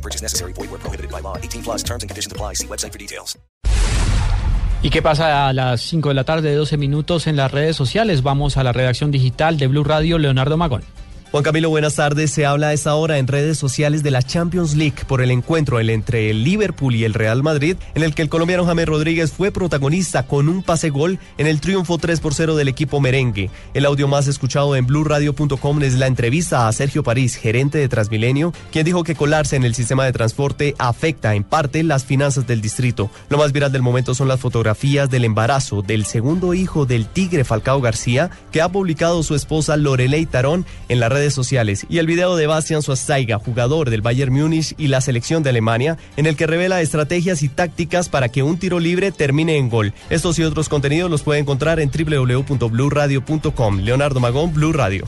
No purchase necessary. Void where prohibited by law. 18 plus terms and conditions apply. See website for details. ¿Y qué pasa a las 5 de la tarde, 12 minutos en las redes sociales? Vamos a la redacción digital de Blue Radio, Leonardo Magón. Juan Camilo, buenas tardes. Se habla a esta hora en redes sociales de la Champions League por el encuentro entre el Liverpool y el Real Madrid, en el que el colombiano James Rodríguez fue protagonista con un pase gol en el triunfo 3 por 0 del equipo merengue. El audio más escuchado en blueradio.com es la entrevista a Sergio París, gerente de Transmilenio, quien dijo que colarse en el sistema de transporte afecta en parte las finanzas del distrito. Lo más viral del momento son las fotografías del embarazo del segundo hijo del Tigre Falcao García, que ha publicado su esposa Lorelei Tarón en la red sociales y el video de Bastian Schweinsteiger, jugador del Bayern Múnich y la selección de Alemania, en el que revela estrategias y tácticas para que un tiro libre termine en gol. Estos y otros contenidos los puede encontrar en www.bluradio.com. Leonardo Magón, Blue Radio.